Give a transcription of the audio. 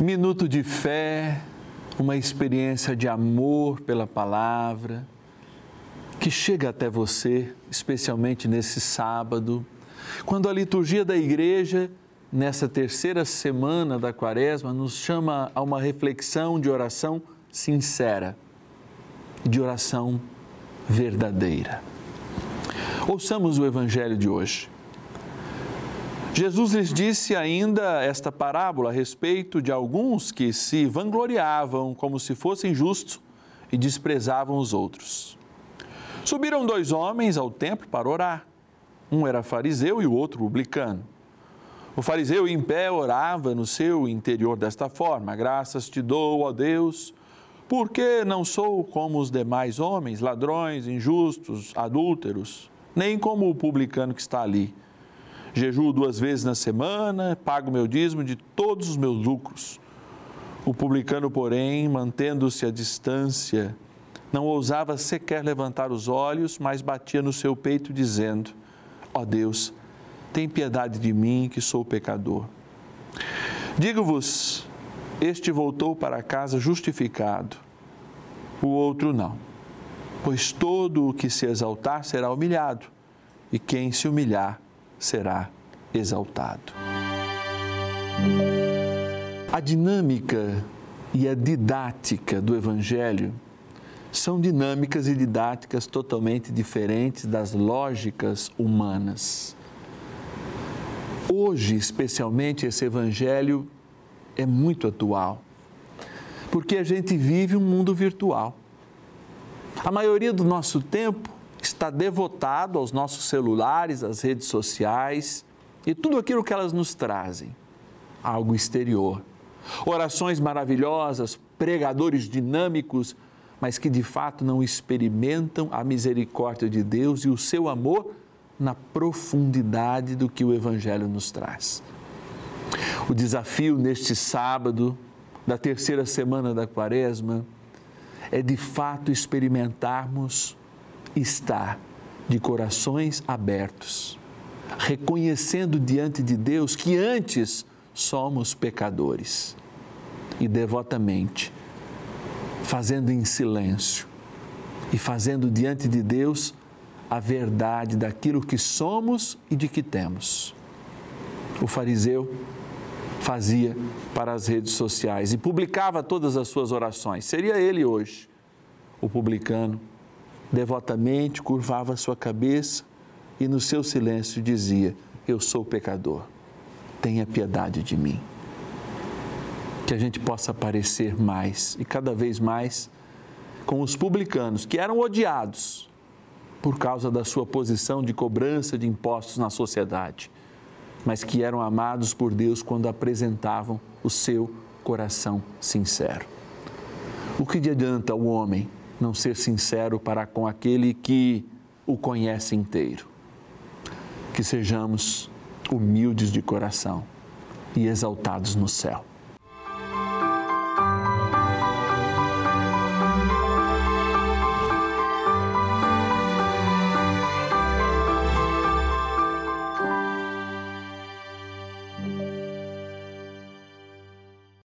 Minuto de fé, uma experiência de amor pela palavra, que chega até você, especialmente nesse sábado, quando a liturgia da igreja, nessa terceira semana da quaresma, nos chama a uma reflexão de oração sincera, de oração verdadeira. Ouçamos o evangelho de hoje. Jesus lhes disse ainda esta parábola a respeito de alguns que se vangloriavam como se fossem justos e desprezavam os outros. Subiram dois homens ao templo para orar. Um era fariseu e o outro publicano. O fariseu em pé orava no seu interior desta forma: Graças te dou, ó Deus, porque não sou como os demais homens, ladrões, injustos, adúlteros, nem como o publicano que está ali jejuo duas vezes na semana, pago meu dízimo de todos os meus lucros. O publicano, porém, mantendo-se à distância, não ousava sequer levantar os olhos, mas batia no seu peito, dizendo: Ó oh Deus, tem piedade de mim, que sou pecador. Digo-vos: este voltou para casa justificado, o outro não. Pois todo o que se exaltar será humilhado, e quem se humilhar será exaltado. A dinâmica e a didática do Evangelho são dinâmicas e didáticas totalmente diferentes das lógicas humanas. Hoje, especialmente, esse Evangelho é muito atual, porque a gente vive um mundo virtual. A maioria do nosso tempo está devotado aos nossos celulares, às redes sociais e tudo aquilo que elas nos trazem, algo exterior. Orações maravilhosas, pregadores dinâmicos, mas que de fato não experimentam a misericórdia de Deus e o seu amor na profundidade do que o Evangelho nos traz. O desafio neste sábado, da terceira semana da Quaresma, é de fato experimentarmos está de corações abertos, reconhecendo diante de Deus que antes somos pecadores e devotamente, fazendo em silêncio e fazendo diante de Deus a verdade daquilo que somos e de que temos. O fariseu fazia para as redes sociais e publicava todas as suas orações. Seria ele hoje, o publicano devotamente curvava sua cabeça e no seu silêncio dizia: Eu sou pecador, tenha piedade de mim. Que a gente possa aparecer mais e cada vez mais com os publicanos que eram odiados por causa da sua posição de cobrança de impostos na sociedade, mas que eram amados por Deus quando apresentavam o seu coração sincero. O que adianta o homem não ser sincero para com aquele que o conhece inteiro. Que sejamos humildes de coração e exaltados no céu.